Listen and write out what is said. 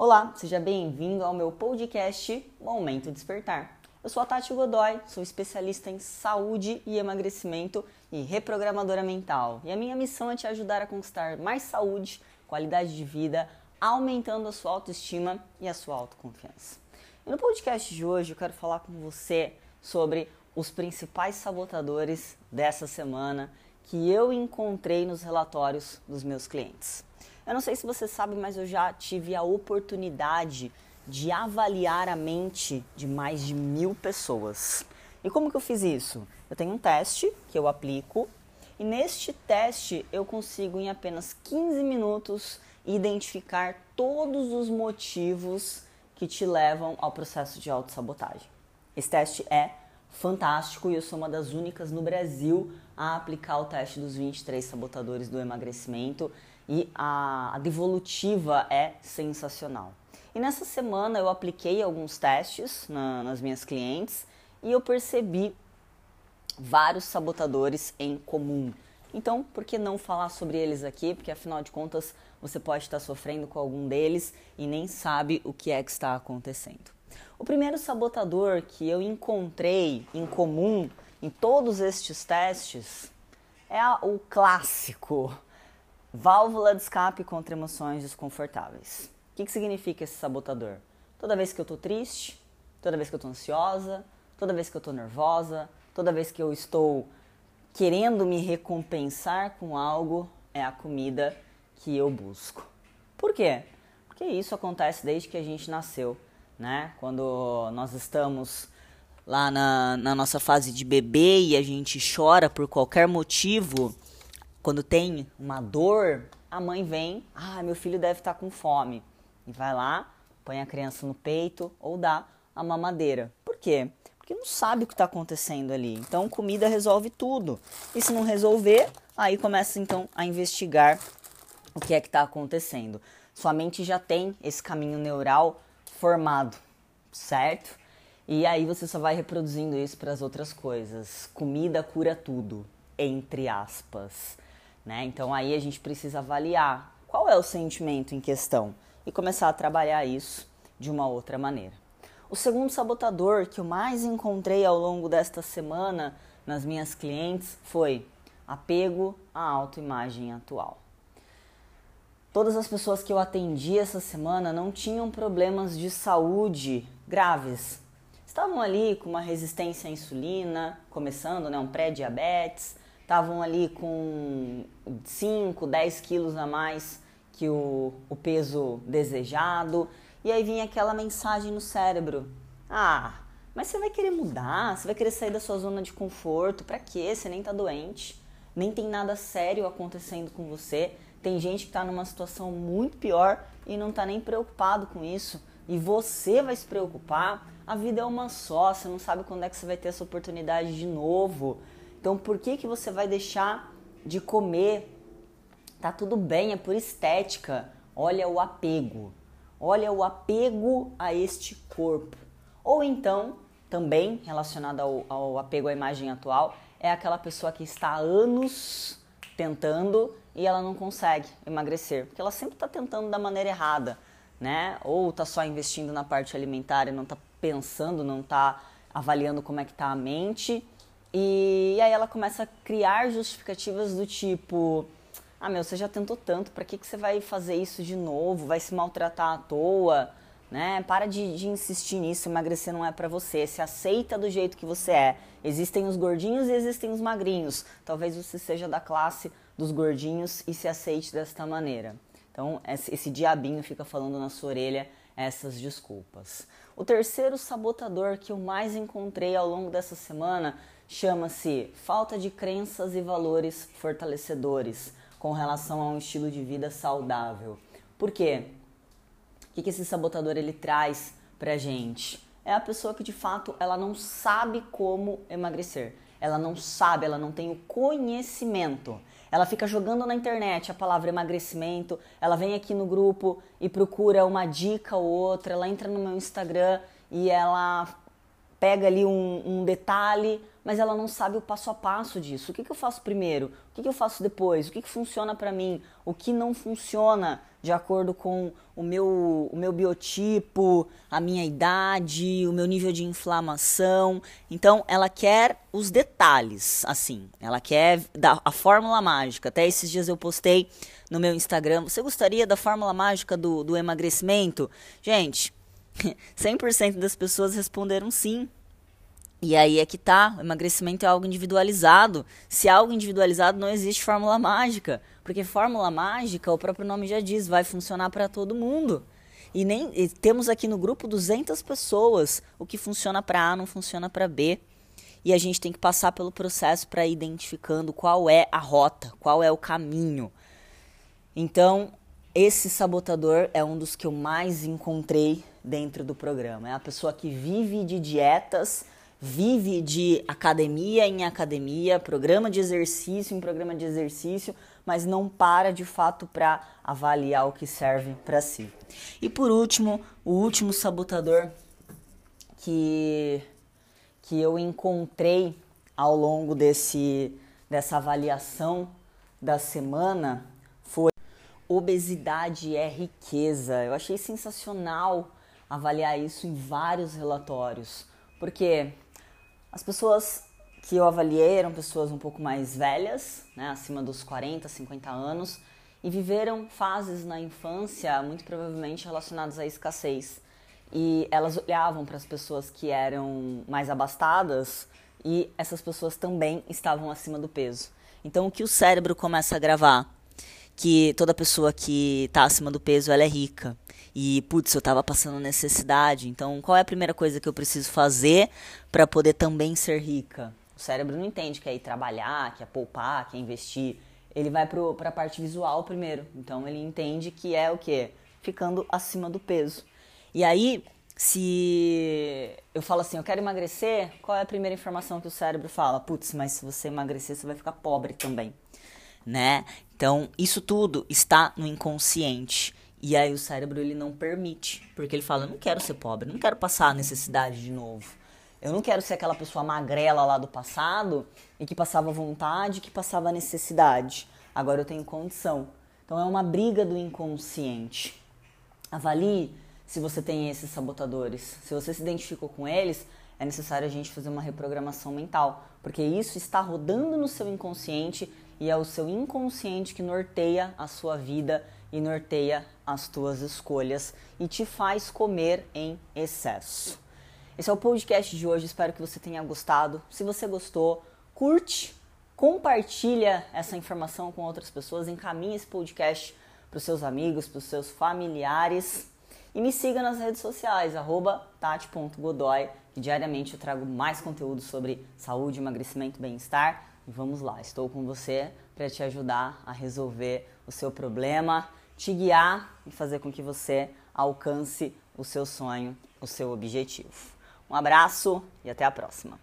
Olá, seja bem-vindo ao meu podcast Momento Despertar. Eu sou a Tati Godoy, sou especialista em saúde e emagrecimento e reprogramadora mental. E a minha missão é te ajudar a conquistar mais saúde, qualidade de vida, aumentando a sua autoestima e a sua autoconfiança. E no podcast de hoje eu quero falar com você sobre os principais sabotadores dessa semana que eu encontrei nos relatórios dos meus clientes. Eu não sei se você sabe, mas eu já tive a oportunidade de avaliar a mente de mais de mil pessoas. E como que eu fiz isso? Eu tenho um teste que eu aplico e neste teste eu consigo em apenas 15 minutos identificar todos os motivos que te levam ao processo de autossabotagem. Esse teste é fantástico e eu sou uma das únicas no Brasil a aplicar o teste dos 23 sabotadores do emagrecimento e a, a devolutiva é sensacional. E nessa semana eu apliquei alguns testes na, nas minhas clientes e eu percebi vários sabotadores em comum. Então, por que não falar sobre eles aqui? Porque afinal de contas, você pode estar sofrendo com algum deles e nem sabe o que é que está acontecendo. O primeiro sabotador que eu encontrei em comum em todos estes testes é o clássico válvula de escape contra emoções desconfortáveis. O que, que significa esse sabotador? Toda vez que eu estou triste, toda vez que eu estou ansiosa, toda vez que eu estou nervosa, toda vez que eu estou querendo me recompensar com algo, é a comida que eu busco. Por quê? Porque isso acontece desde que a gente nasceu né? Quando nós estamos lá na, na nossa fase de bebê e a gente chora por qualquer motivo, quando tem uma dor, a mãe vem, ah, meu filho deve estar com fome. E vai lá, põe a criança no peito ou dá a mamadeira. Por quê? Porque não sabe o que está acontecendo ali. Então, comida resolve tudo. E se não resolver, aí começa então a investigar o que é que está acontecendo. Sua mente já tem esse caminho neural formado, certo? E aí você só vai reproduzindo isso para as outras coisas. Comida cura tudo, entre aspas, né? Então aí a gente precisa avaliar qual é o sentimento em questão e começar a trabalhar isso de uma outra maneira. O segundo sabotador que eu mais encontrei ao longo desta semana nas minhas clientes foi apego à autoimagem atual. Todas as pessoas que eu atendi essa semana não tinham problemas de saúde graves. Estavam ali com uma resistência à insulina, começando, né, um pré-diabetes, estavam ali com 5, 10 quilos a mais que o, o peso desejado, e aí vinha aquela mensagem no cérebro: Ah, mas você vai querer mudar, você vai querer sair da sua zona de conforto, para quê? Você nem tá doente, nem tem nada sério acontecendo com você tem gente que está numa situação muito pior e não está nem preocupado com isso. E você vai se preocupar. A vida é uma só, você não sabe quando é que você vai ter essa oportunidade de novo. Então por que, que você vai deixar de comer? Tá tudo bem, é por estética. Olha o apego. Olha o apego a este corpo. Ou então, também relacionado ao, ao apego à imagem atual, é aquela pessoa que está há anos tentando e ela não consegue emagrecer, porque ela sempre está tentando da maneira errada, né? Ou está só investindo na parte alimentar e não está pensando, não está avaliando como é que está a mente. E, aí ela começa a criar justificativas do tipo: ah, meu, você já tentou tanto, para que, que você vai fazer isso de novo? Vai se maltratar à toa? Né? Para de, de insistir nisso, emagrecer não é para você. Se aceita do jeito que você é. Existem os gordinhos e existem os magrinhos. Talvez você seja da classe dos gordinhos e se aceite desta maneira. Então, esse diabinho fica falando na sua orelha essas desculpas. O terceiro sabotador que eu mais encontrei ao longo dessa semana chama-se falta de crenças e valores fortalecedores com relação a um estilo de vida saudável. Por quê? O que esse sabotador ele traz pra gente? É a pessoa que de fato ela não sabe como emagrecer. Ela não sabe, ela não tem o conhecimento. Ela fica jogando na internet a palavra emagrecimento, ela vem aqui no grupo e procura uma dica ou outra, ela entra no meu Instagram e ela pega ali um, um detalhe, mas ela não sabe o passo a passo disso. O que, que eu faço primeiro? O que, que eu faço depois? O que, que funciona para mim? O que não funciona de acordo com o meu, o meu biotipo, a minha idade, o meu nível de inflamação. Então, ela quer os detalhes, assim. Ela quer da, a fórmula mágica. Até esses dias eu postei no meu Instagram. Você gostaria da fórmula mágica do, do emagrecimento? Gente, 100% das pessoas responderam sim. E aí é que tá, o emagrecimento é algo individualizado. Se é algo individualizado, não existe fórmula mágica, porque fórmula mágica, o próprio nome já diz, vai funcionar para todo mundo. E nem e temos aqui no grupo 200 pessoas, o que funciona para A não funciona para B. E a gente tem que passar pelo processo para identificando qual é a rota, qual é o caminho. Então, esse sabotador é um dos que eu mais encontrei dentro do programa. É a pessoa que vive de dietas, vive de academia em academia, programa de exercício em programa de exercício, mas não para de fato para avaliar o que serve para si. E por último, o último sabotador que que eu encontrei ao longo desse dessa avaliação da semana foi obesidade é riqueza. Eu achei sensacional avaliar isso em vários relatórios, porque as pessoas que eu avaliei eram pessoas um pouco mais velhas, né, acima dos 40, 50 anos, e viveram fases na infância muito provavelmente relacionadas à escassez. E elas olhavam para as pessoas que eram mais abastadas e essas pessoas também estavam acima do peso. Então o que o cérebro começa a gravar? Que toda pessoa que está acima do peso ela é rica. E, putz, eu estava passando necessidade. Então, qual é a primeira coisa que eu preciso fazer para poder também ser rica? O cérebro não entende que é ir trabalhar, que é poupar, que é investir. Ele vai para a parte visual primeiro. Então, ele entende que é o quê? Ficando acima do peso. E aí, se eu falo assim, eu quero emagrecer, qual é a primeira informação que o cérebro fala? Putz, mas se você emagrecer, você vai ficar pobre também, né? Então, isso tudo está no inconsciente. E aí o cérebro ele não permite, porque ele fala, eu não quero ser pobre, não quero passar a necessidade de novo. Eu não quero ser aquela pessoa magrela lá do passado e que passava vontade, que passava necessidade. Agora eu tenho condição. Então é uma briga do inconsciente. Avalie se você tem esses sabotadores. Se você se identificou com eles, é necessário a gente fazer uma reprogramação mental, porque isso está rodando no seu inconsciente e é o seu inconsciente que norteia a sua vida e norteia as tuas escolhas e te faz comer em excesso. Esse é o podcast de hoje, espero que você tenha gostado. Se você gostou, curte, compartilha essa informação com outras pessoas, encaminhe esse podcast para os seus amigos, para os seus familiares e me siga nas redes sociais, tati.godoy, que diariamente eu trago mais conteúdo sobre saúde, emagrecimento, bem-estar. E vamos lá, estou com você para te ajudar a resolver o seu problema te guiar e fazer com que você alcance o seu sonho, o seu objetivo. Um abraço e até a próxima.